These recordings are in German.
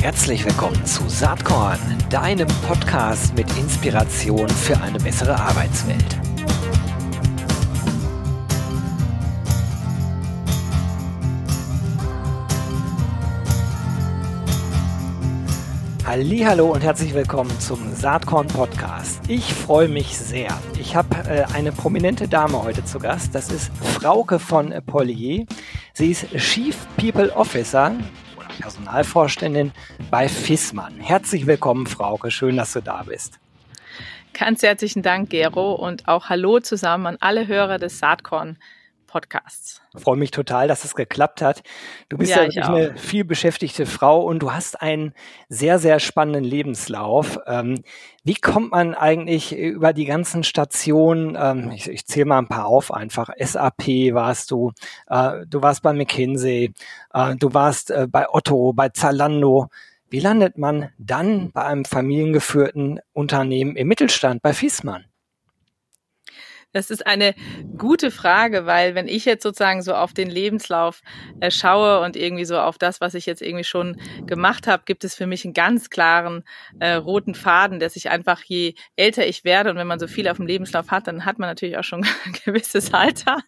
Herzlich willkommen zu Saatkorn, deinem Podcast mit Inspiration für eine bessere Arbeitswelt. Hallo und herzlich willkommen zum Saatkorn Podcast. Ich freue mich sehr. Ich habe äh, eine prominente Dame heute zu Gast. Das ist Frauke von Pollier. Sie ist Chief People Officer oder Personalvorständin bei Fissmann. Herzlich willkommen, Frauke. Schön, dass du da bist. Ganz herzlichen Dank, Gero, und auch Hallo zusammen an alle Hörer des Saatkorn Podcasts. Ich freue mich total, dass es geklappt hat. Du bist ja, ja eine viel beschäftigte Frau und du hast einen sehr, sehr spannenden Lebenslauf. Ähm, wie kommt man eigentlich über die ganzen Stationen, ähm, ich, ich zähle mal ein paar auf einfach, SAP warst du, äh, du warst bei McKinsey, äh, du warst äh, bei Otto, bei Zalando. Wie landet man dann bei einem familiengeführten Unternehmen im Mittelstand, bei Fiesmann? Das ist eine gute Frage, weil wenn ich jetzt sozusagen so auf den Lebenslauf äh, schaue und irgendwie so auf das, was ich jetzt irgendwie schon gemacht habe, gibt es für mich einen ganz klaren äh, roten Faden, dass ich einfach je älter ich werde und wenn man so viel auf dem Lebenslauf hat, dann hat man natürlich auch schon ein gewisses Alter.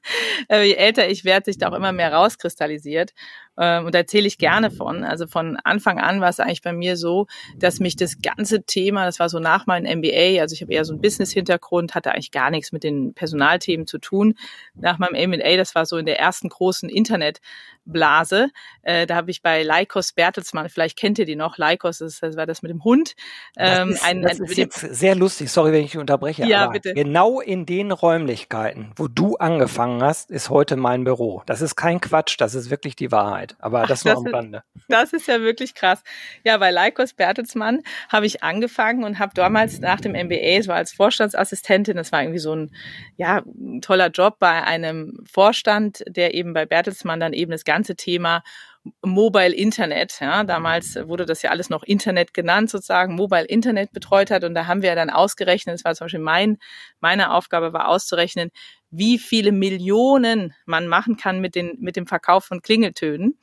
Äh, je älter ich werde, sich da auch immer mehr rauskristallisiert. Ähm, und da erzähle ich gerne von. Also von Anfang an war es eigentlich bei mir so, dass mich das ganze Thema, das war so nach meinem MBA, also ich habe eher so einen Business-Hintergrund, hatte eigentlich gar nichts mit den Personalthemen zu tun. Nach meinem MBA, das war so in der ersten großen Internet- Blase. Äh, da habe ich bei Leikos Bertelsmann, vielleicht kennt ihr die noch, Leikos, das, das war das mit dem Hund. Ähm, das ist, ein, das ein, ist jetzt sehr lustig, sorry, wenn ich unterbreche. Ja, bitte. Genau in den Räumlichkeiten, wo du angefangen hast, ist heute mein Büro. Das ist kein Quatsch, das ist wirklich die Wahrheit. Aber das Ach, nur das am Rande. Das ist ja wirklich krass. Ja, bei Leikos Bertelsmann habe ich angefangen und habe damals nach dem MBA, es war als Vorstandsassistentin, das war irgendwie so ein ja, toller Job bei einem Vorstand, der eben bei Bertelsmann dann eben das ganze Thema Mobile Internet. Ja, damals wurde das ja alles noch Internet genannt, sozusagen, Mobile Internet betreut hat. Und da haben wir dann ausgerechnet, das war zum Beispiel mein, meine Aufgabe war auszurechnen, wie viele Millionen man machen kann mit, den, mit dem Verkauf von Klingeltönen.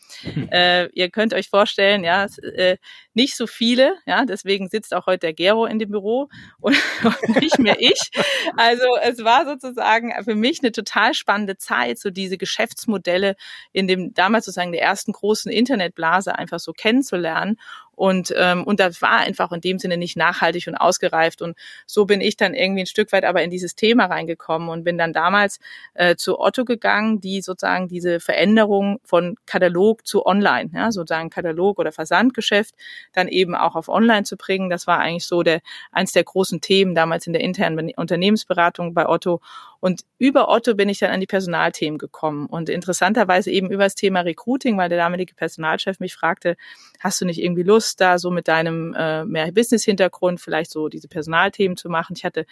äh, ihr könnt euch vorstellen, ja, äh, nicht so viele, ja, deswegen sitzt auch heute der Gero in dem Büro und, und nicht mehr ich. Also es war sozusagen für mich eine total spannende Zeit, so diese Geschäftsmodelle in dem damals sozusagen der ersten großen Internetblase einfach so kennenzulernen und, ähm, und das war einfach in dem Sinne nicht nachhaltig und ausgereift. Und so bin ich dann irgendwie ein Stück weit aber in dieses Thema reingekommen und bin dann damals äh, zu Otto gegangen, die sozusagen diese Veränderung von Katalog zu Online, ja, sozusagen Katalog oder Versandgeschäft, dann eben auch auf Online zu bringen. Das war eigentlich so der eins der großen Themen damals in der internen Unternehmensberatung bei Otto. Und über Otto bin ich dann an die Personalthemen gekommen und interessanterweise eben über das Thema Recruiting, weil der damalige Personalchef mich fragte, hast du nicht irgendwie Lust, da so mit deinem äh, mehr Business-Hintergrund vielleicht so diese Personalthemen zu machen? Ich hatte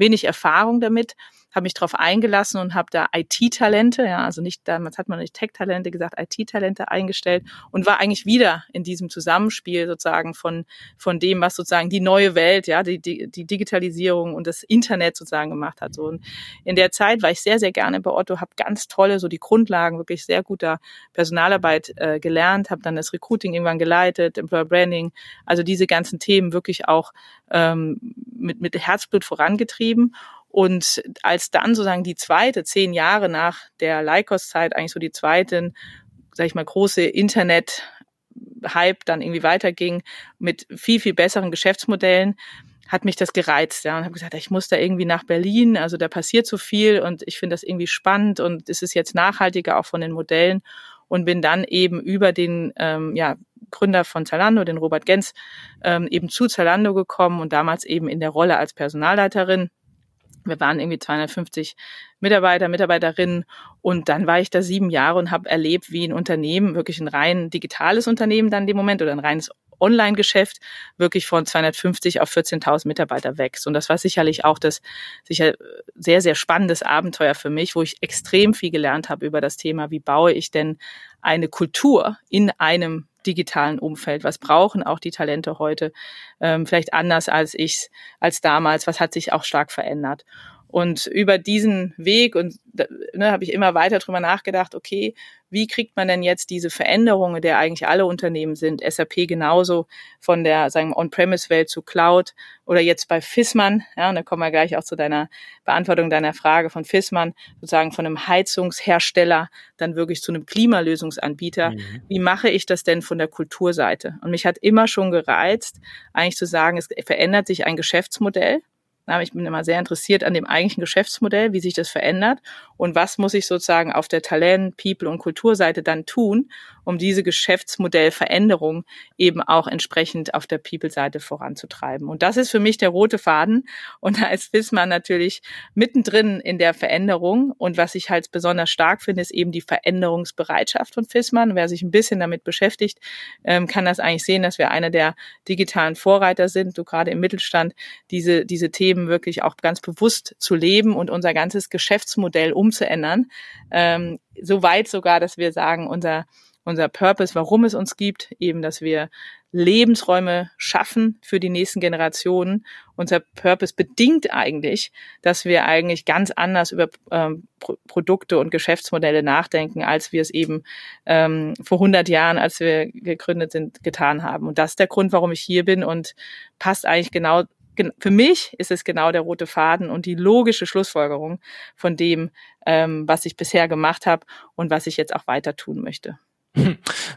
wenig Erfahrung damit, habe mich darauf eingelassen und habe da IT-Talente, ja, also nicht damals hat man nicht Tech-Talente gesagt, IT-Talente eingestellt und war eigentlich wieder in diesem Zusammenspiel sozusagen von von dem, was sozusagen die neue Welt, ja, die, die, die Digitalisierung und das Internet sozusagen gemacht hat. So und in der Zeit war ich sehr sehr gerne bei Otto, habe ganz tolle so die Grundlagen wirklich sehr guter Personalarbeit äh, gelernt, habe dann das Recruiting irgendwann geleitet, Employer Branding, also diese ganzen Themen wirklich auch ähm, mit mit Herzblut vorangetrieben und als dann sozusagen die zweite, zehn Jahre nach der Lycos-Zeit, eigentlich so die zweiten, sag ich mal, große Internet- Hype dann irgendwie weiterging mit viel, viel besseren Geschäftsmodellen, hat mich das gereizt, ja, und habe gesagt, ich muss da irgendwie nach Berlin, also da passiert so viel und ich finde das irgendwie spannend und es ist jetzt nachhaltiger auch von den Modellen. Und bin dann eben über den ähm, ja, Gründer von Zalando, den Robert Gens, ähm, eben zu Zalando gekommen und damals eben in der Rolle als Personalleiterin wir waren irgendwie 250 Mitarbeiter, Mitarbeiterinnen und dann war ich da sieben Jahre und habe erlebt, wie ein Unternehmen, wirklich ein rein digitales Unternehmen dann in dem Moment oder ein reines Online-Geschäft wirklich von 250 auf 14.000 Mitarbeiter wächst. Und das war sicherlich auch das sicher sehr, sehr spannendes Abenteuer für mich, wo ich extrem viel gelernt habe über das Thema, wie baue ich denn eine Kultur in einem digitalen Umfeld? Was brauchen auch die Talente heute? Ähm, vielleicht anders als ich als damals. Was hat sich auch stark verändert? Und über diesen Weg und ne, habe ich immer weiter drüber nachgedacht, okay, wie kriegt man denn jetzt diese Veränderungen, der eigentlich alle Unternehmen sind, SAP genauso von der sagen On-Premise-Welt zu Cloud oder jetzt bei Fissmann, ja, und da kommen wir gleich auch zu deiner Beantwortung deiner Frage von Fissmann, sozusagen von einem Heizungshersteller dann wirklich zu einem Klimalösungsanbieter. Mhm. Wie mache ich das denn von der Kulturseite? Und mich hat immer schon gereizt, eigentlich zu sagen, es verändert sich ein Geschäftsmodell ich bin immer sehr interessiert an dem eigentlichen Geschäftsmodell, wie sich das verändert und was muss ich sozusagen auf der Talent, People und Kulturseite dann tun, um diese Geschäftsmodellveränderung eben auch entsprechend auf der People-Seite voranzutreiben. Und das ist für mich der rote Faden. Und da ist Wismar natürlich mittendrin in der Veränderung. Und was ich halt besonders stark finde, ist eben die Veränderungsbereitschaft von Fissmann. Wer sich ein bisschen damit beschäftigt, ähm, kann das eigentlich sehen, dass wir einer der digitalen Vorreiter sind, so gerade im Mittelstand, diese, diese Themen wirklich auch ganz bewusst zu leben und unser ganzes Geschäftsmodell umzuändern. Ähm, so weit sogar, dass wir sagen, unser, unser Purpose, warum es uns gibt, eben, dass wir Lebensräume schaffen für die nächsten Generationen. Unser Purpose bedingt eigentlich, dass wir eigentlich ganz anders über ähm, Pro Produkte und Geschäftsmodelle nachdenken, als wir es eben ähm, vor 100 Jahren, als wir gegründet sind, getan haben. Und das ist der Grund, warum ich hier bin und passt eigentlich genau für mich ist es genau der rote Faden und die logische Schlussfolgerung von dem, ähm, was ich bisher gemacht habe und was ich jetzt auch weiter tun möchte.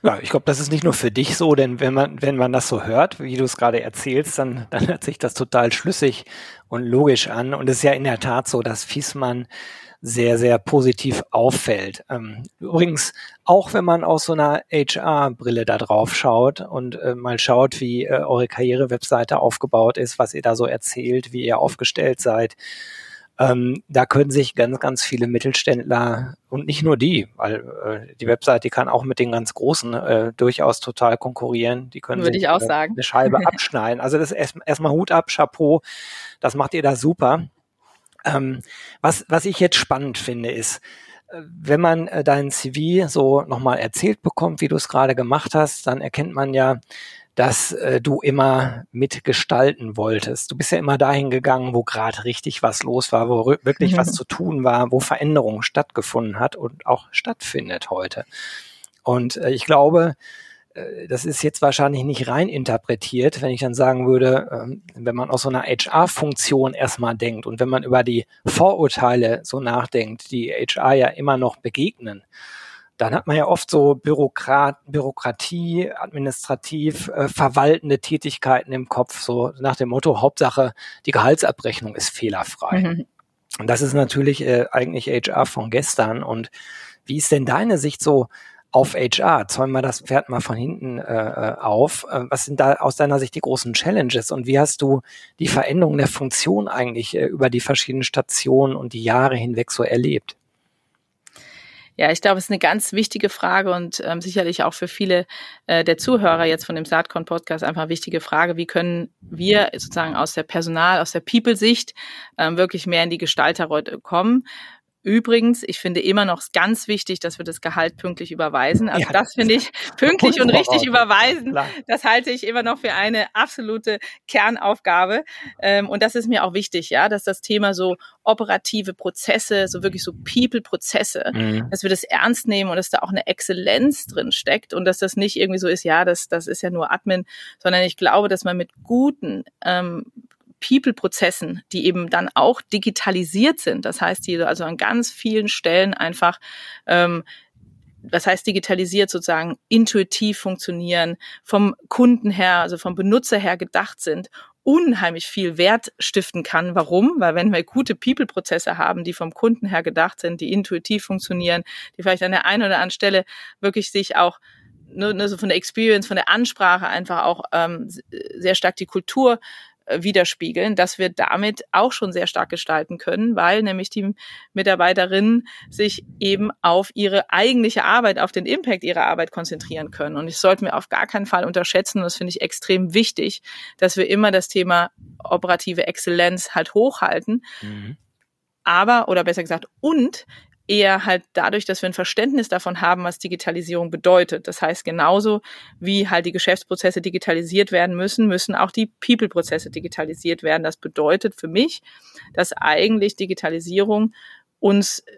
Ja, ich glaube, das ist nicht nur für dich so, denn wenn man, wenn man das so hört, wie du es gerade erzählst, dann, dann hört sich das total schlüssig und logisch an. Und es ist ja in der Tat so, dass Fiesmann sehr, sehr positiv auffällt. Ähm, übrigens, auch wenn man aus so einer HR-Brille da drauf schaut und äh, mal schaut, wie äh, eure Karriere-Webseite aufgebaut ist, was ihr da so erzählt, wie ihr aufgestellt seid, ähm, da können sich ganz, ganz viele Mittelständler und nicht nur die, weil äh, die Webseite die kann auch mit den ganz Großen äh, durchaus total konkurrieren. Die können Würde ich auch sagen. eine Scheibe abschneiden. Also das ist erstmal erst Hut ab, Chapeau. Das macht ihr da super. Ähm, was, was ich jetzt spannend finde, ist, äh, wenn man äh, dein CV so nochmal erzählt bekommt, wie du es gerade gemacht hast, dann erkennt man ja, dass äh, du immer mitgestalten wolltest. Du bist ja immer dahin gegangen, wo gerade richtig was los war, wo wirklich was zu tun war, wo Veränderung stattgefunden hat und auch stattfindet heute. Und äh, ich glaube, äh, das ist jetzt wahrscheinlich nicht rein interpretiert, wenn ich dann sagen würde, ähm, wenn man aus so einer HR-Funktion erstmal denkt und wenn man über die Vorurteile so nachdenkt, die HR ja immer noch begegnen, dann hat man ja oft so Bürokrat, Bürokratie, administrativ äh, verwaltende Tätigkeiten im Kopf, so nach dem Motto, Hauptsache, die Gehaltsabrechnung ist fehlerfrei. Mhm. Und das ist natürlich äh, eigentlich HR von gestern. Und wie ist denn deine Sicht so auf HR. Zäumen wir das Pferd mal von hinten äh, äh, auf. Äh, was sind da aus deiner Sicht die großen Challenges und wie hast du die Veränderung der Funktion eigentlich äh, über die verschiedenen Stationen und die Jahre hinweg so erlebt? Ja, ich glaube, es ist eine ganz wichtige Frage und ähm, sicherlich auch für viele äh, der Zuhörer jetzt von dem Saatkorn Podcast einfach eine wichtige Frage. Wie können wir sozusagen aus der Personal, aus der People-Sicht ähm, wirklich mehr in die Gestalterrolle kommen? Übrigens, ich finde immer noch ganz wichtig, dass wir das Gehalt pünktlich überweisen. Also ja, das finde ich pünktlich und richtig überweisen. Klar. Das halte ich immer noch für eine absolute Kernaufgabe. Ähm, und das ist mir auch wichtig, ja, dass das Thema so operative Prozesse, so wirklich so People-Prozesse, mhm. dass wir das ernst nehmen und dass da auch eine Exzellenz drin steckt und dass das nicht irgendwie so ist, ja, das, das ist ja nur Admin, sondern ich glaube, dass man mit guten ähm, People-Prozessen, die eben dann auch digitalisiert sind. Das heißt, die also an ganz vielen Stellen einfach ähm, das heißt digitalisiert sozusagen intuitiv funktionieren, vom Kunden her, also vom Benutzer her gedacht sind, unheimlich viel Wert stiften kann. Warum? Weil wenn wir gute People-Prozesse haben, die vom Kunden her gedacht sind, die intuitiv funktionieren, die vielleicht an der einen oder anderen Stelle wirklich sich auch nur, nur so von der Experience, von der Ansprache einfach auch ähm, sehr stark die Kultur äh, widerspiegeln, dass wir damit auch schon sehr stark gestalten können, weil nämlich die Mitarbeiterinnen sich eben auf ihre eigentliche Arbeit, auf den Impact ihrer Arbeit konzentrieren können. Und ich sollte mir auf gar keinen Fall unterschätzen, und das finde ich extrem wichtig, dass wir immer das Thema operative Exzellenz halt hochhalten. Mhm. Aber, oder besser gesagt, und eher halt dadurch, dass wir ein Verständnis davon haben, was Digitalisierung bedeutet. Das heißt, genauso wie halt die Geschäftsprozesse digitalisiert werden müssen, müssen auch die People-Prozesse digitalisiert werden. Das bedeutet für mich, dass eigentlich Digitalisierung uns äh,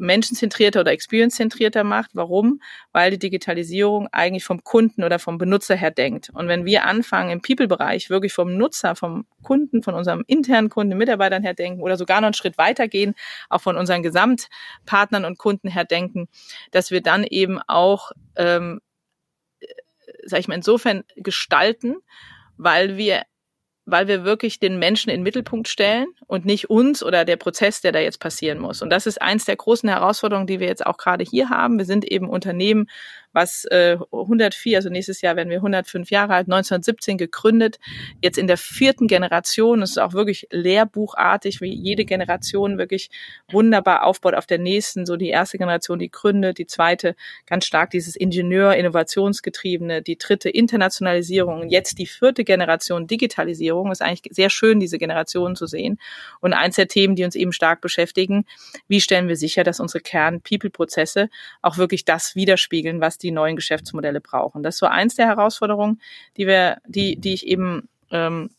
menschenzentrierter oder experience-zentrierter macht. Warum? Weil die Digitalisierung eigentlich vom Kunden oder vom Benutzer her denkt. Und wenn wir anfangen im People-Bereich wirklich vom Nutzer, vom Kunden, von unserem internen Kunden, Mitarbeitern her denken oder sogar noch einen Schritt weitergehen, auch von unseren Gesamtpartnern und Kunden her denken, dass wir dann eben auch, ähm, sag ich mal, insofern gestalten, weil wir weil wir wirklich den Menschen in den Mittelpunkt stellen und nicht uns oder der Prozess, der da jetzt passieren muss. Und das ist eins der großen Herausforderungen, die wir jetzt auch gerade hier haben. Wir sind eben Unternehmen, was äh, 104, also nächstes Jahr werden wir 105 Jahre alt, 1917 gegründet, jetzt in der vierten Generation. Es ist auch wirklich lehrbuchartig, wie jede Generation wirklich wunderbar aufbaut auf der nächsten. So die erste Generation, die gründet, die zweite ganz stark dieses Ingenieur, Innovationsgetriebene, die dritte Internationalisierung jetzt die vierte Generation Digitalisierung. Ist eigentlich sehr schön, diese Generationen zu sehen. Und eins der Themen, die uns eben stark beschäftigen, wie stellen wir sicher, dass unsere Kern-People-Prozesse auch wirklich das widerspiegeln, was die neuen Geschäftsmodelle brauchen. Das ist so eins der Herausforderungen, die wir, die, die ich eben ähm,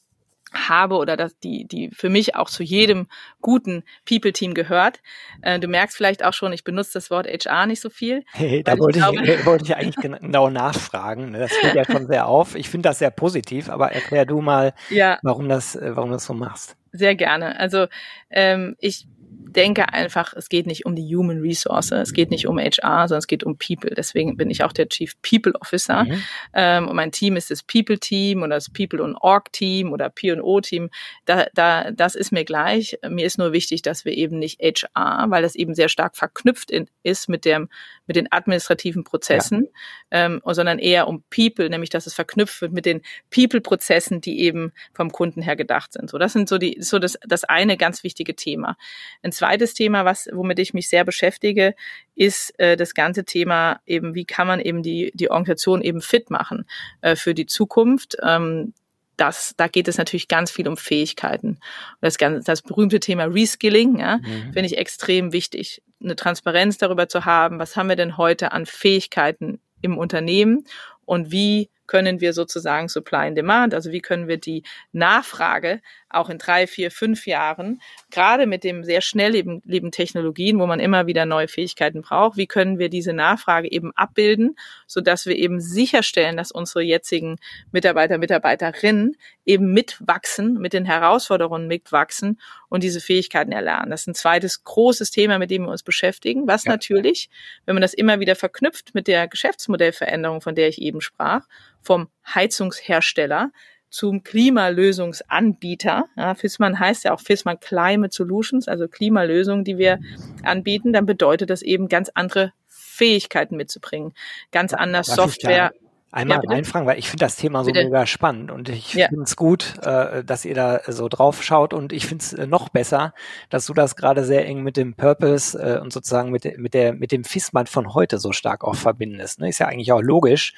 habe oder dass die, die für mich auch zu jedem guten People-Team gehört. Äh, du merkst vielleicht auch schon, ich benutze das Wort HR nicht so viel. Hey, da wollte ich, glaube, ich, wollte ich eigentlich genau nachfragen. Ne? Das fällt ja schon sehr auf. Ich finde das sehr positiv, aber erklär du mal, ja. warum das, äh, warum du das so machst. Sehr gerne. Also ähm, ich denke einfach, es geht nicht um die Human Resource, es geht nicht um HR, sondern es geht um People. Deswegen bin ich auch der Chief People Officer. Mhm. Ähm, und mein Team ist das People Team oder das People und Org Team oder P&O Team. Da, da, das ist mir gleich. Mir ist nur wichtig, dass wir eben nicht HR, weil das eben sehr stark verknüpft in, ist mit dem, mit den administrativen Prozessen, ja. ähm, sondern eher um People, nämlich dass es verknüpft wird mit den People-Prozessen, die eben vom Kunden her gedacht sind. So, das sind so die, so das, das eine ganz wichtige Thema. Ein zweites Thema, was, womit ich mich sehr beschäftige, ist äh, das ganze Thema eben, wie kann man eben die, die Organisation eben fit machen äh, für die Zukunft. Ähm, das, da geht es natürlich ganz viel um Fähigkeiten. Und das, ganze, das berühmte Thema Reskilling, ja, mhm. finde ich extrem wichtig, eine Transparenz darüber zu haben, was haben wir denn heute an Fähigkeiten im Unternehmen und wie können wir sozusagen Supply and Demand, also wie können wir die Nachfrage auch in drei, vier, fünf Jahren, gerade mit dem sehr schnell lebenden Technologien, wo man immer wieder neue Fähigkeiten braucht, wie können wir diese Nachfrage eben abbilden, so dass wir eben sicherstellen, dass unsere jetzigen Mitarbeiter, Mitarbeiterinnen eben mitwachsen, mit den Herausforderungen mitwachsen und diese Fähigkeiten erlernen. Das ist ein zweites großes Thema, mit dem wir uns beschäftigen, was ja. natürlich, wenn man das immer wieder verknüpft mit der Geschäftsmodellveränderung, von der ich eben sprach, vom Heizungshersteller zum Klimalösungsanbieter. Ja, FISMAN heißt ja auch FISMAN Climate Solutions, also Klimalösungen, die wir anbieten. Dann bedeutet das eben ganz andere Fähigkeiten mitzubringen, ganz anders Darf Software. Einmal ja, reinfragen, weil ich finde das Thema so bitte. mega spannend und ich ja. finde es gut, äh, dass ihr da so drauf schaut und ich finde es äh, noch besser, dass du das gerade sehr eng mit dem Purpose äh, und sozusagen mit, mit, der, mit dem FISMAN von heute so stark auch verbindest. Ne? Ist ja eigentlich auch logisch,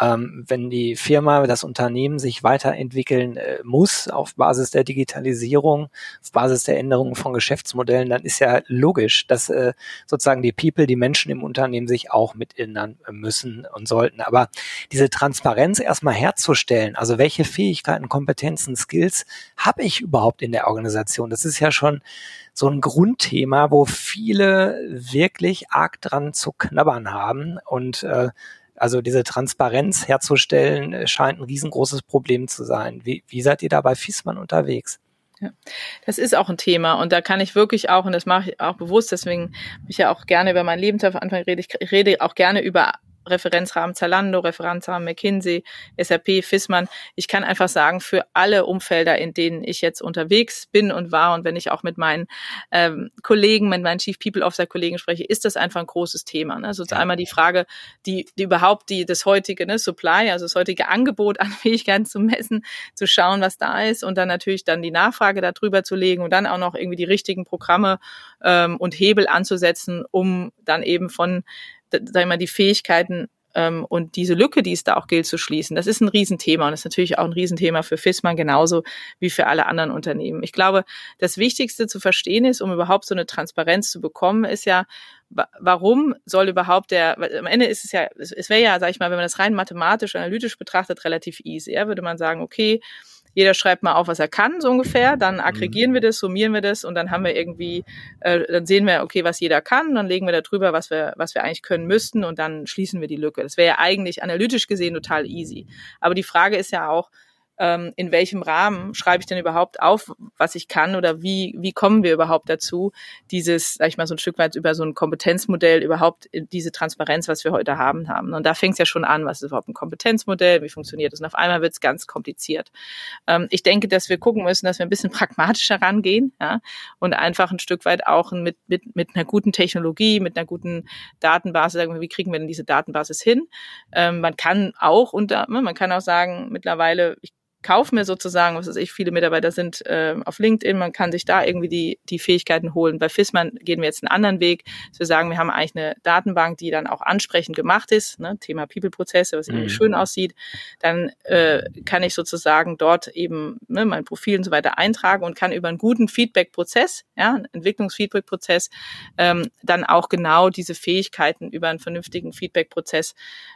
ähm, wenn die Firma, das Unternehmen sich weiterentwickeln äh, muss auf Basis der Digitalisierung, auf Basis der Änderungen von Geschäftsmodellen, dann ist ja logisch, dass äh, sozusagen die People, die Menschen im Unternehmen sich auch mit ändern müssen und sollten. Aber diese Transparenz erstmal herzustellen, also welche Fähigkeiten, Kompetenzen, Skills habe ich überhaupt in der Organisation? Das ist ja schon so ein Grundthema, wo viele wirklich arg dran zu knabbern haben und äh, also diese Transparenz herzustellen, äh, scheint ein riesengroßes Problem zu sein. Wie, wie seid ihr da bei Fiesmann unterwegs? Ja, das ist auch ein Thema und da kann ich wirklich auch, und das mache ich auch bewusst, deswegen ich ja auch gerne über mein Lebenslauf anfangen rede, ich rede auch gerne über Referenzrahmen Zalando, Referenzrahmen McKinsey, SAP, Fissmann. Ich kann einfach sagen, für alle Umfelder, in denen ich jetzt unterwegs bin und war und wenn ich auch mit meinen ähm, Kollegen, mit meinen Chief People Officer Kollegen spreche, ist das einfach ein großes Thema. Ne? Also ja. einmal die Frage, die, die überhaupt die das heutige ne, Supply, also das heutige Angebot an Fähigkeiten zu messen, zu schauen, was da ist und dann natürlich dann die Nachfrage darüber zu legen und dann auch noch irgendwie die richtigen Programme ähm, und Hebel anzusetzen, um dann eben von sag ich mal, die Fähigkeiten ähm, und diese Lücke, die es da auch gilt zu schließen, das ist ein Riesenthema und ist natürlich auch ein Riesenthema für FISMAN genauso wie für alle anderen Unternehmen. Ich glaube, das Wichtigste zu verstehen ist, um überhaupt so eine Transparenz zu bekommen, ist ja, warum soll überhaupt der, am Ende ist es ja, es wäre ja, sag ich mal, wenn man das rein mathematisch, analytisch betrachtet, relativ easy. Ja, würde man sagen, okay, jeder schreibt mal auf, was er kann, so ungefähr. Dann mhm. aggregieren wir das, summieren wir das und dann haben wir irgendwie, äh, dann sehen wir, okay, was jeder kann, dann legen wir da drüber, was wir, was wir eigentlich können müssten und dann schließen wir die Lücke. Das wäre ja eigentlich analytisch gesehen total easy. Aber die Frage ist ja auch, ähm, in welchem Rahmen schreibe ich denn überhaupt auf, was ich kann oder wie, wie kommen wir überhaupt dazu, dieses, sag ich mal, so ein Stück weit über so ein Kompetenzmodell überhaupt diese Transparenz, was wir heute haben, haben. Und da fängt es ja schon an, was ist überhaupt ein Kompetenzmodell, wie funktioniert das? Und auf einmal wird es ganz kompliziert. Ähm, ich denke, dass wir gucken müssen, dass wir ein bisschen pragmatischer rangehen ja, und einfach ein Stück weit auch mit, mit, mit einer guten Technologie, mit einer guten Datenbasis, sagen wir, wie kriegen wir denn diese Datenbasis hin? Ähm, man kann auch unter, man kann auch sagen, mittlerweile, ich kaufe mir sozusagen, was weiß ich, viele Mitarbeiter sind äh, auf LinkedIn, man kann sich da irgendwie die, die Fähigkeiten holen. Bei FISMAN gehen wir jetzt einen anderen Weg, dass wir sagen, wir haben eigentlich eine Datenbank, die dann auch ansprechend gemacht ist, ne, Thema People-Prozesse, was irgendwie mhm. schön aussieht. Dann äh, kann ich sozusagen dort eben ne, mein Profil und so weiter eintragen und kann über einen guten Feedback-Prozess, ja, einen Entwicklungsfeedback-Prozess, ähm, dann auch genau diese Fähigkeiten über einen vernünftigen Feedback-Prozess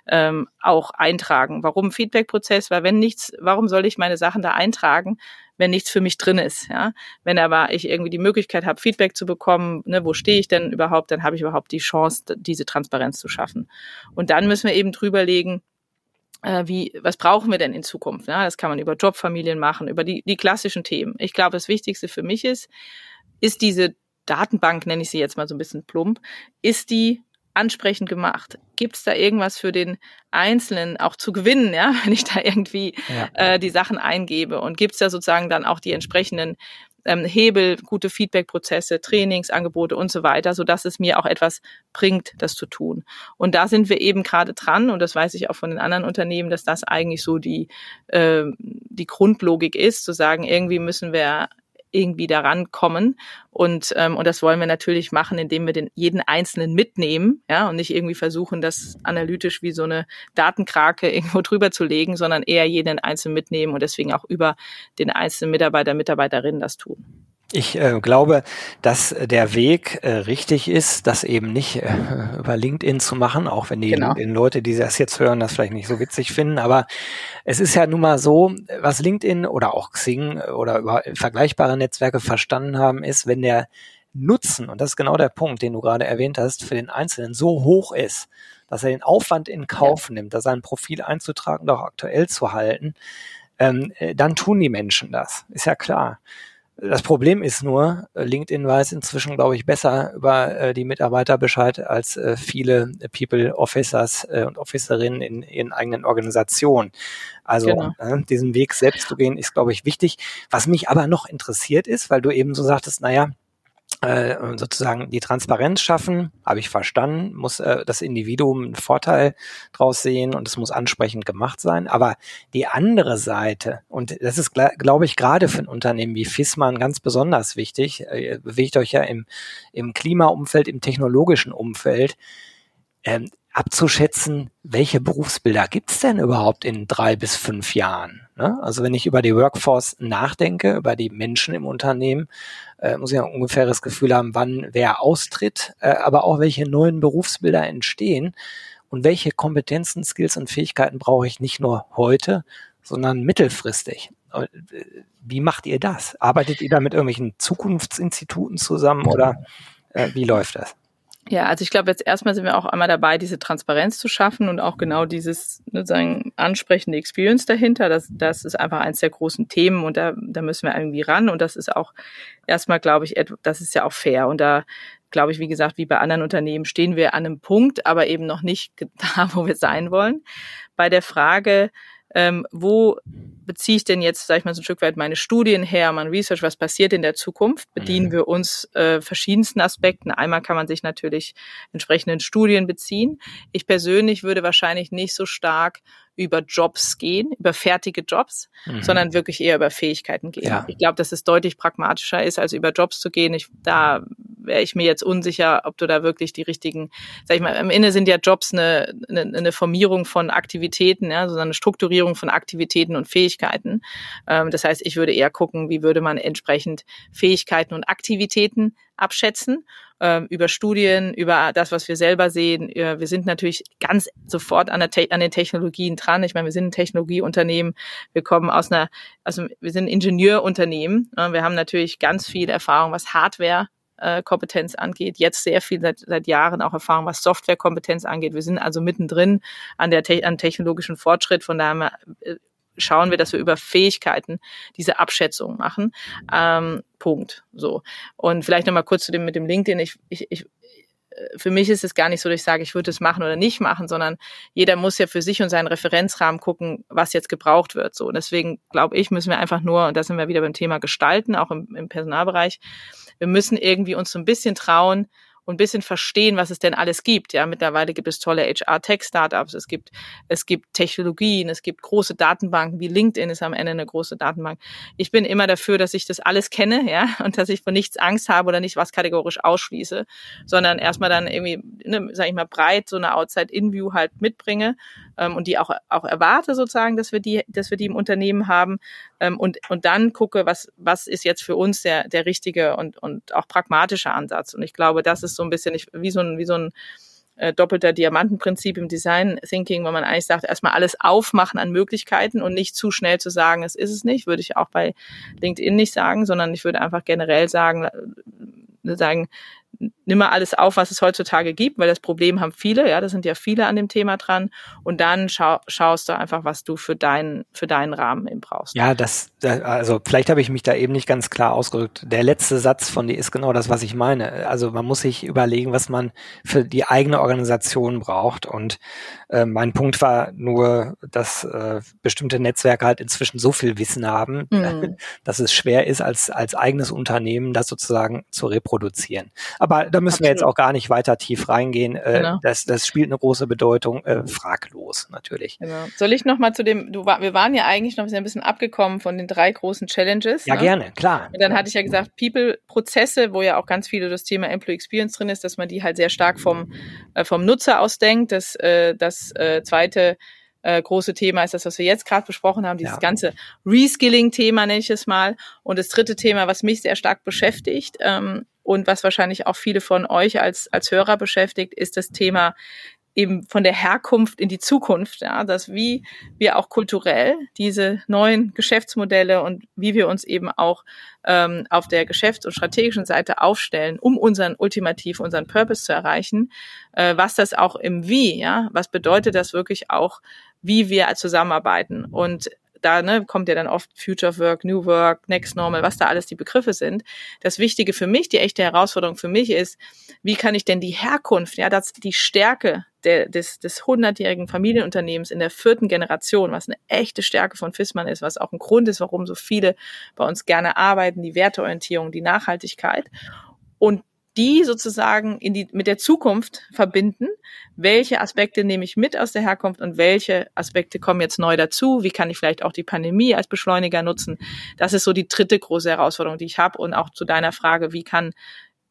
ähm, auch eintragen. Warum Feedback-Prozess? Weil wenn nichts, warum soll ich meine Sachen da eintragen, wenn nichts für mich drin ist. Ja? Wenn aber ich irgendwie die Möglichkeit habe, Feedback zu bekommen, ne, wo stehe ich denn überhaupt, dann habe ich überhaupt die Chance, diese Transparenz zu schaffen. Und dann müssen wir eben drüberlegen, äh, wie, was brauchen wir denn in Zukunft? Ja? Das kann man über Jobfamilien machen, über die, die klassischen Themen. Ich glaube, das Wichtigste für mich ist, ist diese Datenbank, nenne ich sie jetzt mal so ein bisschen plump, ist die ansprechend gemacht? Gibt es da irgendwas für den Einzelnen auch zu gewinnen, ja, wenn ich da irgendwie ja. äh, die Sachen eingebe? Und gibt es da sozusagen dann auch die entsprechenden ähm, Hebel, gute Feedback-Prozesse, Trainingsangebote und so weiter, so dass es mir auch etwas bringt, das zu tun. Und da sind wir eben gerade dran, und das weiß ich auch von den anderen Unternehmen, dass das eigentlich so die, äh, die Grundlogik ist, zu sagen, irgendwie müssen wir irgendwie daran kommen. Und, ähm, und das wollen wir natürlich machen, indem wir den jeden Einzelnen mitnehmen, ja, und nicht irgendwie versuchen, das analytisch wie so eine Datenkrake irgendwo drüber zu legen, sondern eher jeden Einzelnen mitnehmen und deswegen auch über den einzelnen Mitarbeiter, Mitarbeiterinnen das tun. Ich äh, glaube, dass der Weg äh, richtig ist, das eben nicht äh, über LinkedIn zu machen, auch wenn die genau. Leute, die das jetzt hören, das vielleicht nicht so witzig finden. Aber es ist ja nun mal so, was LinkedIn oder auch Xing oder über vergleichbare Netzwerke verstanden haben, ist, wenn der Nutzen, und das ist genau der Punkt, den du gerade erwähnt hast, für den Einzelnen so hoch ist, dass er den Aufwand in Kauf ja. nimmt, da sein Profil einzutragen und auch aktuell zu halten, ähm, äh, dann tun die Menschen das. Ist ja klar. Das Problem ist nur, äh, LinkedIn weiß inzwischen, glaube ich, besser über äh, die Mitarbeiter Bescheid als äh, viele People Officers äh, und Officerinnen in ihren eigenen Organisationen. Also genau. äh, diesen Weg selbst zu gehen, ist, glaube ich, wichtig. Was mich aber noch interessiert ist, weil du eben so sagtest, naja, äh, sozusagen die Transparenz schaffen, habe ich verstanden, muss äh, das Individuum einen Vorteil draus sehen und es muss ansprechend gemacht sein. Aber die andere Seite, und das ist, glaube ich, gerade für ein Unternehmen wie FISMAN ganz besonders wichtig, äh, ihr bewegt euch ja im, im Klimaumfeld, im technologischen Umfeld, ähm, abzuschätzen, welche Berufsbilder gibt's denn überhaupt in drei bis fünf Jahren? Ne? Also wenn ich über die Workforce nachdenke, über die Menschen im Unternehmen, äh, muss ich ein ungefähres Gefühl haben, wann wer austritt, äh, aber auch welche neuen Berufsbilder entstehen und welche Kompetenzen, Skills und Fähigkeiten brauche ich nicht nur heute, sondern mittelfristig. Äh, wie macht ihr das? Arbeitet ihr da mit irgendwelchen Zukunftsinstituten zusammen oder äh, wie läuft das? Ja, also ich glaube, jetzt erstmal sind wir auch einmal dabei, diese Transparenz zu schaffen und auch genau dieses sozusagen ansprechende Experience dahinter. Das, das ist einfach eins der großen Themen und da, da müssen wir irgendwie ran. Und das ist auch erstmal, glaube ich, das ist ja auch fair. Und da glaube ich, wie gesagt, wie bei anderen Unternehmen stehen wir an einem Punkt, aber eben noch nicht da, wo wir sein wollen. Bei der Frage, ähm, wo beziehe ich denn jetzt, sage ich mal, so ein Stück weit meine Studien her, mein Research, was passiert in der Zukunft? Bedienen mhm. wir uns äh, verschiedensten Aspekten. Einmal kann man sich natürlich entsprechenden Studien beziehen. Ich persönlich würde wahrscheinlich nicht so stark über Jobs gehen, über fertige Jobs, mhm. sondern wirklich eher über Fähigkeiten gehen. Ja. Ich glaube, dass es deutlich pragmatischer ist, als über Jobs zu gehen. Ich, da wäre ich mir jetzt unsicher, ob du da wirklich die richtigen, sag ich mal, am Ende sind ja Jobs eine, eine, eine Formierung von Aktivitäten, ja, so eine Strukturierung von Aktivitäten und Fähigkeiten. Ähm, das heißt, ich würde eher gucken, wie würde man entsprechend Fähigkeiten und Aktivitäten abschätzen ähm, über Studien, über das, was wir selber sehen. Wir sind natürlich ganz sofort an, an den Technologien dran. Ich meine, wir sind ein Technologieunternehmen. Wir kommen aus einer, also wir sind ein Ingenieurunternehmen. Wir haben natürlich ganz viel Erfahrung, was Hardware äh, Kompetenz angeht, jetzt sehr viel seit, seit Jahren auch Erfahrung, was Softwarekompetenz angeht. Wir sind also mittendrin an der an technologischen Fortschritt. Von daher äh, schauen wir, dass wir über Fähigkeiten diese Abschätzung machen. Ähm, Punkt. So. Und vielleicht nochmal kurz zu dem mit dem LinkedIn. Ich, ich, ich, für mich ist es gar nicht so, dass ich sage, ich würde es machen oder nicht machen, sondern jeder muss ja für sich und seinen Referenzrahmen gucken, was jetzt gebraucht wird. So. Und deswegen glaube ich, müssen wir einfach nur, und da sind wir wieder beim Thema Gestalten, auch im, im Personalbereich, wir müssen irgendwie uns so ein bisschen trauen, und bisschen verstehen, was es denn alles gibt. Ja, mittlerweile gibt es tolle HR-Tech-Startups, es gibt, es gibt Technologien, es gibt große Datenbanken, wie LinkedIn ist am Ende eine große Datenbank. Ich bin immer dafür, dass ich das alles kenne, ja, und dass ich von nichts Angst habe oder nicht was kategorisch ausschließe, sondern erstmal dann irgendwie, ne, sag ich mal, breit so eine Outside-In-View halt mitbringe ähm, und die auch, auch erwarte sozusagen, dass wir die, dass wir die im Unternehmen haben ähm, und, und dann gucke, was, was ist jetzt für uns der, der richtige und, und auch pragmatische Ansatz. Und ich glaube, das ist so ein bisschen nicht, wie so ein, wie so ein äh, doppelter Diamantenprinzip im Design Thinking, wo man eigentlich sagt, erstmal alles aufmachen an Möglichkeiten und nicht zu schnell zu sagen, es ist es nicht, würde ich auch bei LinkedIn nicht sagen, sondern ich würde einfach generell sagen, äh, sagen, nimm mal alles auf, was es heutzutage gibt, weil das Problem haben viele, ja, da sind ja viele an dem Thema dran. Und dann schau, schaust du einfach, was du für deinen, für deinen Rahmen eben brauchst. Ja, das, also vielleicht habe ich mich da eben nicht ganz klar ausgedrückt. Der letzte Satz von dir ist genau das, was ich meine. Also man muss sich überlegen, was man für die eigene Organisation braucht. Und äh, mein Punkt war nur, dass äh, bestimmte Netzwerke halt inzwischen so viel Wissen haben, mhm. dass es schwer ist, als, als eigenes Unternehmen das sozusagen zu reproduzieren. Aber da müssen Absolut. wir jetzt auch gar nicht weiter tief reingehen. Äh, genau. das, das spielt eine große Bedeutung, äh, fraglos natürlich. Genau. Soll ich noch mal zu dem, du, wir waren ja eigentlich noch ein bisschen abgekommen von den drei großen Challenges. Ja, ne? gerne, klar. Und dann hatte ich ja gesagt, People-Prozesse, wo ja auch ganz viele das Thema Employee Experience drin ist, dass man die halt sehr stark vom, äh, vom Nutzer aus denkt. Das, äh, das äh, zweite äh, große Thema ist das, was wir jetzt gerade besprochen haben, dieses ja. ganze Reskilling-Thema nenne ich es mal. Und das dritte Thema, was mich sehr stark beschäftigt ähm, und was wahrscheinlich auch viele von euch als, als Hörer beschäftigt, ist das Thema eben von der Herkunft in die Zukunft, ja, dass wie wir auch kulturell diese neuen Geschäftsmodelle und wie wir uns eben auch ähm, auf der geschäfts- und strategischen Seite aufstellen, um unseren ultimativ unseren Purpose zu erreichen, äh, was das auch im Wie, ja, was bedeutet das wirklich auch, wie wir zusammenarbeiten. Und da ne, kommt ja dann oft Future Work, New Work, Next Normal, was da alles die Begriffe sind. Das Wichtige für mich, die echte Herausforderung für mich ist, wie kann ich denn die Herkunft, ja, das, die Stärke der, des, des hundertjährigen Familienunternehmens in der vierten Generation, was eine echte Stärke von FISMAN ist, was auch ein Grund ist, warum so viele bei uns gerne arbeiten, die Werteorientierung, die Nachhaltigkeit. Und die sozusagen in die, mit der Zukunft verbinden. Welche Aspekte nehme ich mit aus der Herkunft und welche Aspekte kommen jetzt neu dazu? Wie kann ich vielleicht auch die Pandemie als Beschleuniger nutzen? Das ist so die dritte große Herausforderung, die ich habe. Und auch zu deiner Frage, wie kann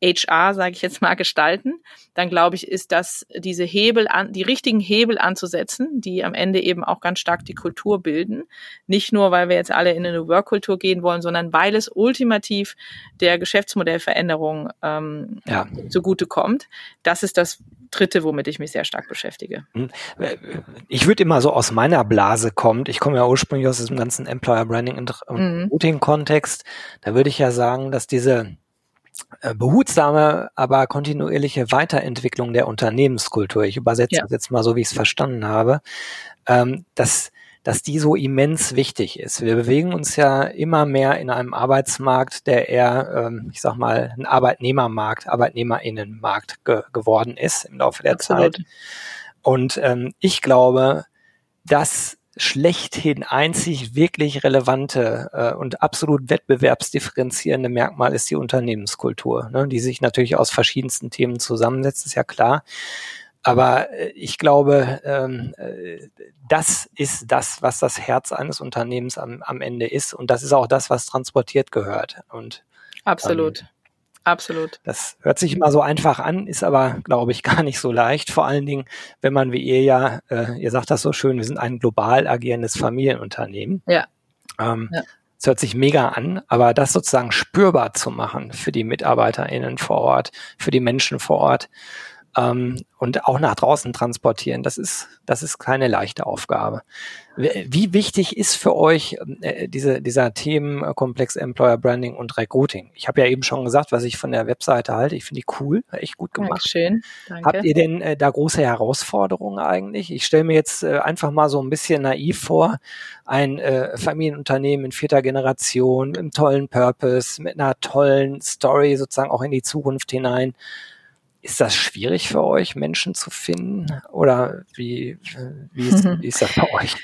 HR, sage ich jetzt mal, gestalten, dann glaube ich, ist das diese Hebel an, die richtigen Hebel anzusetzen, die am Ende eben auch ganz stark die Kultur bilden. Nicht nur, weil wir jetzt alle in eine Work-Kultur gehen wollen, sondern weil es ultimativ der Geschäftsmodellveränderung ähm, ja. zugute kommt. Das ist das Dritte, womit ich mich sehr stark beschäftige. Hm. Ich würde immer so aus meiner Blase kommt. Ich komme ja ursprünglich aus diesem ganzen Employer Branding und mhm. Routing-Kontext. Da würde ich ja sagen, dass diese behutsame, aber kontinuierliche Weiterentwicklung der Unternehmenskultur, ich übersetze ja. das jetzt mal so, wie ich es verstanden habe, ähm, dass, dass die so immens wichtig ist. Wir bewegen uns ja immer mehr in einem Arbeitsmarkt, der eher, ähm, ich sag mal, ein Arbeitnehmermarkt, Arbeitnehmerinnenmarkt ge geworden ist im Laufe der Absolut. Zeit. Und ähm, ich glaube, dass schlechthin einzig wirklich relevante äh, und absolut wettbewerbsdifferenzierende Merkmal ist die Unternehmenskultur, ne, die sich natürlich aus verschiedensten Themen zusammensetzt, ist ja klar. Aber äh, ich glaube, ähm, äh, das ist das, was das Herz eines Unternehmens am, am Ende ist. Und das ist auch das, was transportiert gehört. Und absolut. Ähm, Absolut. Das hört sich immer so einfach an, ist aber, glaube ich, gar nicht so leicht. Vor allen Dingen, wenn man wie ihr ja, äh, ihr sagt das so schön, wir sind ein global agierendes Familienunternehmen. Ja. Ähm, ja. Es hört sich mega an, aber das sozusagen spürbar zu machen für die MitarbeiterInnen vor Ort, für die Menschen vor Ort, ähm, und auch nach draußen transportieren. Das ist, das ist keine leichte Aufgabe. Wie wichtig ist für euch äh, diese, dieser Themenkomplex Employer Branding und Recruiting? Ich habe ja eben schon gesagt, was ich von der Webseite halte. Ich finde die cool, echt gut gemacht. Dankeschön. Danke. Habt ihr denn äh, da große Herausforderungen eigentlich? Ich stelle mir jetzt äh, einfach mal so ein bisschen naiv vor, ein äh, Familienunternehmen in vierter Generation, mit einem tollen Purpose, mit einer tollen Story sozusagen auch in die Zukunft hinein. Ist das schwierig für euch, Menschen zu finden? Oder wie, wie, ist, wie ist das bei euch?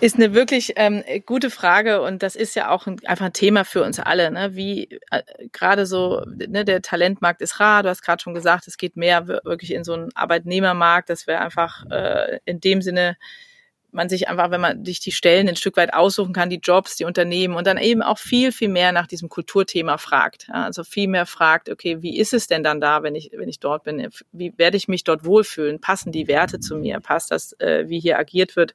Ist eine wirklich ähm, gute Frage und das ist ja auch ein, einfach ein Thema für uns alle. Ne? Wie äh, gerade so, ne, der Talentmarkt ist rar, du hast gerade schon gesagt, es geht mehr wirklich in so einen Arbeitnehmermarkt, dass wir einfach äh, in dem Sinne man sich einfach, wenn man sich die Stellen ein Stück weit aussuchen kann, die Jobs, die Unternehmen und dann eben auch viel, viel mehr nach diesem Kulturthema fragt. Also viel mehr fragt, okay, wie ist es denn dann da, wenn ich, wenn ich dort bin? Wie werde ich mich dort wohlfühlen? Passen die Werte zu mir? Passt das, äh, wie hier agiert wird?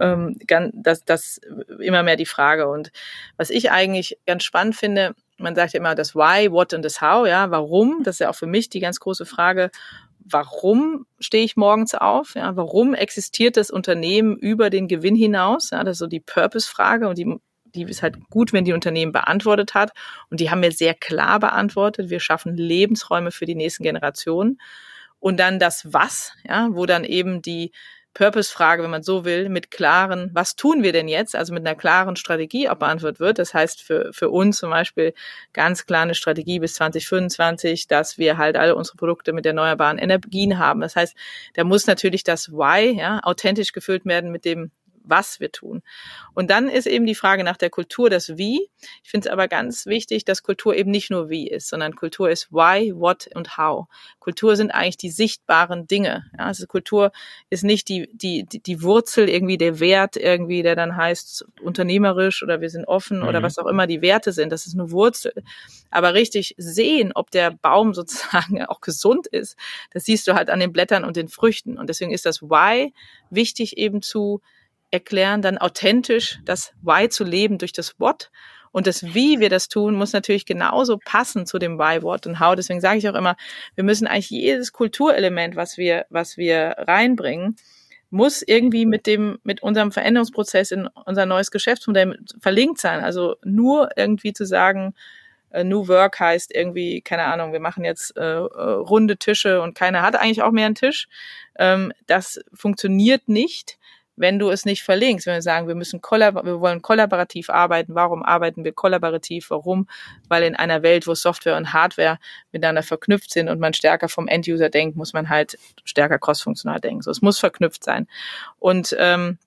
Ähm, das, das immer mehr die Frage. Und was ich eigentlich ganz spannend finde, man sagt ja immer das Why, What und das How, ja, warum? Das ist ja auch für mich die ganz große Frage warum stehe ich morgens auf? Ja, warum existiert das Unternehmen über den Gewinn hinaus? Ja, das ist so die Purpose-Frage und die, die ist halt gut, wenn die Unternehmen beantwortet hat. Und die haben mir sehr klar beantwortet. Wir schaffen Lebensräume für die nächsten Generationen. Und dann das Was, ja, wo dann eben die Purpose-Frage, wenn man so will, mit klaren, was tun wir denn jetzt? Also mit einer klaren Strategie auch beantwortet wird. Das heißt für, für uns zum Beispiel ganz klar eine Strategie bis 2025, dass wir halt alle unsere Produkte mit erneuerbaren Energien haben. Das heißt, da muss natürlich das Why ja, authentisch gefüllt werden mit dem was wir tun. Und dann ist eben die Frage nach der Kultur das Wie. Ich finde es aber ganz wichtig, dass Kultur eben nicht nur Wie ist, sondern Kultur ist Why, What und How. Kultur sind eigentlich die sichtbaren Dinge. Ja, also Kultur ist nicht die, die, die Wurzel, irgendwie der Wert, irgendwie, der dann heißt unternehmerisch oder wir sind offen mhm. oder was auch immer die Werte sind. Das ist eine Wurzel. Aber richtig sehen, ob der Baum sozusagen auch gesund ist, das siehst du halt an den Blättern und den Früchten. Und deswegen ist das Why wichtig eben zu erklären, dann authentisch das Why zu leben durch das What. Und das Wie wir das tun, muss natürlich genauso passen zu dem Why, What und How. Deswegen sage ich auch immer, wir müssen eigentlich jedes Kulturelement, was wir, was wir reinbringen, muss irgendwie mit dem, mit unserem Veränderungsprozess in unser neues Geschäftsmodell verlinkt sein. Also nur irgendwie zu sagen, äh, New Work heißt irgendwie, keine Ahnung, wir machen jetzt äh, äh, runde Tische und keiner hat eigentlich auch mehr einen Tisch. Ähm, das funktioniert nicht, wenn du es nicht verlinkst, wenn wir sagen, wir müssen wir wollen kollaborativ arbeiten, warum arbeiten wir kollaborativ? Warum? Weil in einer Welt, wo Software und Hardware miteinander verknüpft sind und man stärker vom End-User denkt, muss man halt stärker cross-funktional denken. So, es muss verknüpft sein. Und ähm,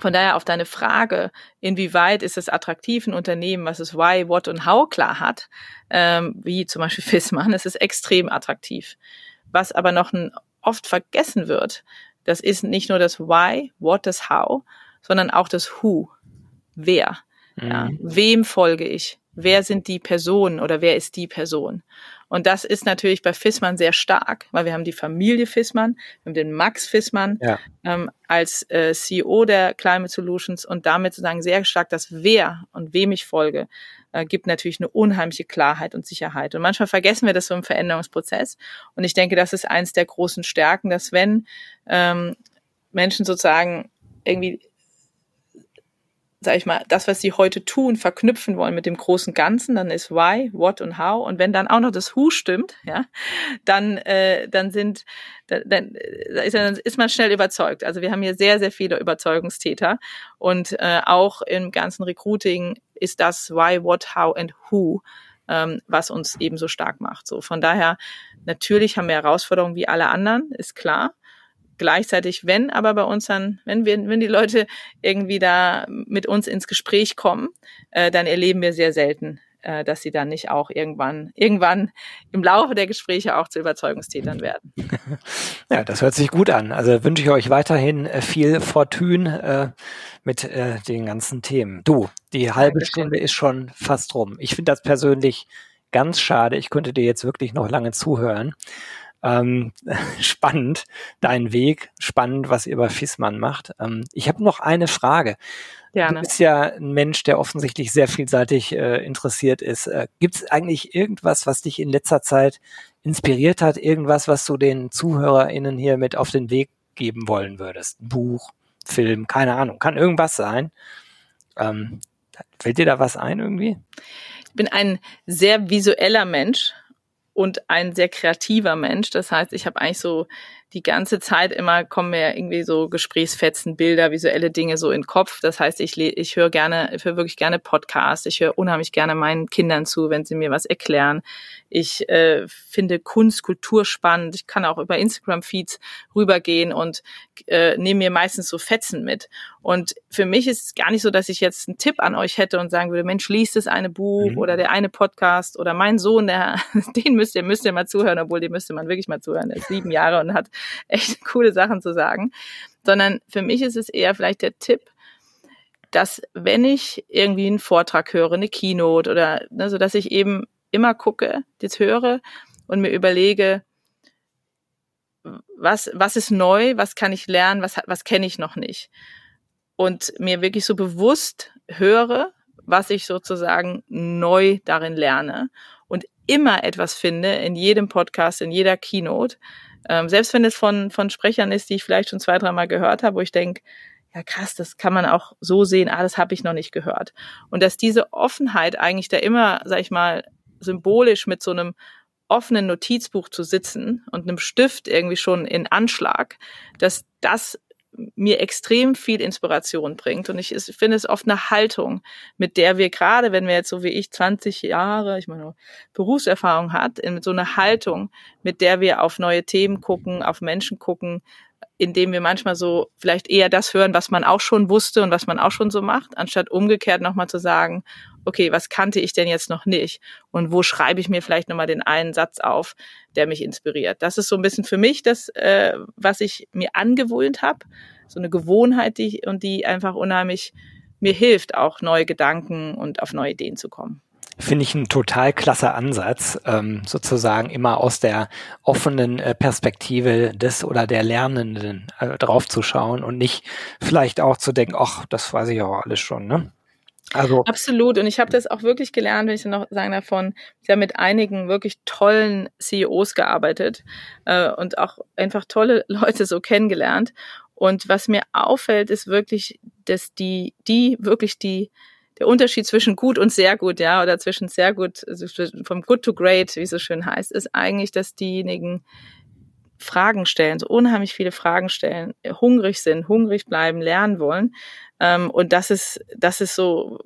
von daher auf deine Frage, inwieweit ist es attraktiv, ein Unternehmen, was es Why, What und How klar hat, ähm, wie zum Beispiel Fissmann, es ist extrem attraktiv. Was aber noch ein, oft vergessen wird, das ist nicht nur das Why, What, das How, sondern auch das Who. Wer? Mhm. Ja, wem folge ich? Wer sind die Personen oder wer ist die Person? Und das ist natürlich bei Fissmann sehr stark, weil wir haben die Familie Fissmann, wir haben den Max Fissmann ja. ähm, als äh, CEO der Climate Solutions und damit sozusagen sehr stark das Wer und wem ich folge, äh, gibt natürlich eine unheimliche Klarheit und Sicherheit. Und manchmal vergessen wir das so im Veränderungsprozess. Und ich denke, das ist eins der großen Stärken, dass wenn ähm, Menschen sozusagen irgendwie sag ich mal, das, was sie heute tun, verknüpfen wollen mit dem großen Ganzen, dann ist why, what und how. Und wenn dann auch noch das who stimmt, ja, dann, äh, dann sind, dann, dann, ist, dann ist man schnell überzeugt. Also wir haben hier sehr, sehr viele Überzeugungstäter. Und äh, auch im ganzen Recruiting ist das why, what, how and who, ähm, was uns eben so stark macht. So von daher, natürlich haben wir Herausforderungen wie alle anderen, ist klar gleichzeitig, wenn aber bei uns dann, wenn wir, wenn die Leute irgendwie da mit uns ins Gespräch kommen, äh, dann erleben wir sehr selten äh, dass sie dann nicht auch irgendwann, irgendwann im Laufe der Gespräche auch zu Überzeugungstätern werden. Ja, das hört sich gut an. Also wünsche ich euch weiterhin äh, viel Fortune äh, mit äh, den ganzen Themen. Du, die halbe Dankeschön. Stunde ist schon fast rum. Ich finde das persönlich ganz schade. Ich könnte dir jetzt wirklich noch lange zuhören. Ähm, spannend, dein Weg, spannend, was ihr bei Fissmann macht. Ähm, ich habe noch eine Frage. Gerne. Du bist ja ein Mensch, der offensichtlich sehr vielseitig äh, interessiert ist. Äh, Gibt es eigentlich irgendwas, was dich in letzter Zeit inspiriert hat? Irgendwas, was du den ZuhörerInnen hier mit auf den Weg geben wollen würdest? Buch, Film, keine Ahnung. Kann irgendwas sein. Ähm, fällt dir da was ein irgendwie? Ich bin ein sehr visueller Mensch und ein sehr kreativer Mensch. Das heißt, ich habe eigentlich so die ganze Zeit immer kommen mir irgendwie so Gesprächsfetzen, Bilder, visuelle Dinge so in den Kopf. Das heißt, ich, ich höre gerne, ich höre wirklich gerne Podcasts. Ich höre unheimlich gerne meinen Kindern zu, wenn sie mir was erklären. Ich äh, finde Kunst, Kultur spannend. Ich kann auch über Instagram-Feeds rübergehen und äh, nehme mir meistens so Fetzen mit. Und für mich ist es gar nicht so, dass ich jetzt einen Tipp an euch hätte und sagen würde, Mensch, liest das eine Buch mhm. oder der eine Podcast oder mein Sohn, der, den müsst ihr, müsst ihr mal zuhören, obwohl den müsste man wirklich mal zuhören. Er ist sieben Jahre und hat echt coole Sachen zu sagen. Sondern für mich ist es eher vielleicht der Tipp, dass wenn ich irgendwie einen Vortrag höre, eine Keynote oder ne, so, dass ich eben immer gucke, jetzt höre und mir überlege, was, was ist neu, was kann ich lernen, was, was kenne ich noch nicht. Und mir wirklich so bewusst höre, was ich sozusagen neu darin lerne und immer etwas finde in jedem Podcast, in jeder Keynote. Ähm, selbst wenn es von, von Sprechern ist, die ich vielleicht schon zwei, dreimal gehört habe, wo ich denke, ja krass, das kann man auch so sehen, ah, das habe ich noch nicht gehört. Und dass diese Offenheit eigentlich da immer, sag ich mal, symbolisch mit so einem offenen Notizbuch zu sitzen und einem Stift irgendwie schon in Anschlag, dass das mir extrem viel Inspiration bringt. Und ich finde es oft eine Haltung, mit der wir gerade, wenn wir jetzt so wie ich 20 Jahre, ich meine, Berufserfahrung hat, mit so einer Haltung, mit der wir auf neue Themen gucken, auf Menschen gucken, indem wir manchmal so vielleicht eher das hören, was man auch schon wusste und was man auch schon so macht, anstatt umgekehrt nochmal zu sagen, okay, was kannte ich denn jetzt noch nicht? Und wo schreibe ich mir vielleicht nochmal den einen Satz auf, der mich inspiriert? Das ist so ein bisschen für mich das, äh, was ich mir angewöhnt habe. So eine Gewohnheit, die und die einfach unheimlich mir hilft, auch neue Gedanken und auf neue Ideen zu kommen. Finde ich ein total klasse Ansatz, ähm, sozusagen immer aus der offenen äh, Perspektive des oder der Lernenden äh, draufzuschauen und nicht vielleicht auch zu denken, ach, das weiß ich auch alles schon, ne? Also absolut. Und ich habe das auch wirklich gelernt, wenn ich noch sagen davon, ich habe mit einigen wirklich tollen CEOs gearbeitet äh, und auch einfach tolle Leute so kennengelernt. Und was mir auffällt, ist wirklich, dass die, die wirklich die der Unterschied zwischen gut und sehr gut, ja, oder zwischen sehr gut, also vom good to great, wie es so schön heißt, ist eigentlich, dass diejenigen Fragen stellen, so unheimlich viele Fragen stellen, hungrig sind, hungrig bleiben, lernen wollen. Ähm, und das ist, das ist so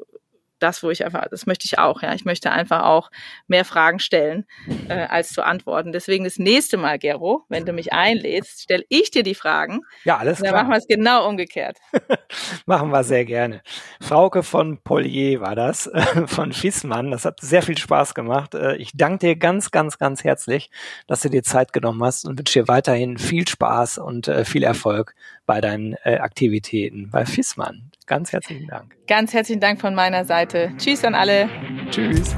das, wo ich einfach, das möchte ich auch, ja. Ich möchte einfach auch mehr Fragen stellen, äh, als zu antworten. Deswegen das nächste Mal, Gero, wenn du mich einlädst, stelle ich dir die Fragen. Ja, alles klar. Dann machen wir es genau umgekehrt. machen wir sehr gerne. Frauke von Polier war das, von Fissmann. Das hat sehr viel Spaß gemacht. Äh, ich danke dir ganz, ganz, ganz herzlich, dass du dir Zeit genommen hast und wünsche dir weiterhin viel Spaß und äh, viel Erfolg bei deinen äh, Aktivitäten bei Fissmann. Ganz herzlichen Dank. Ganz herzlichen Dank von meiner Seite. Tschüss an alle. Tschüss.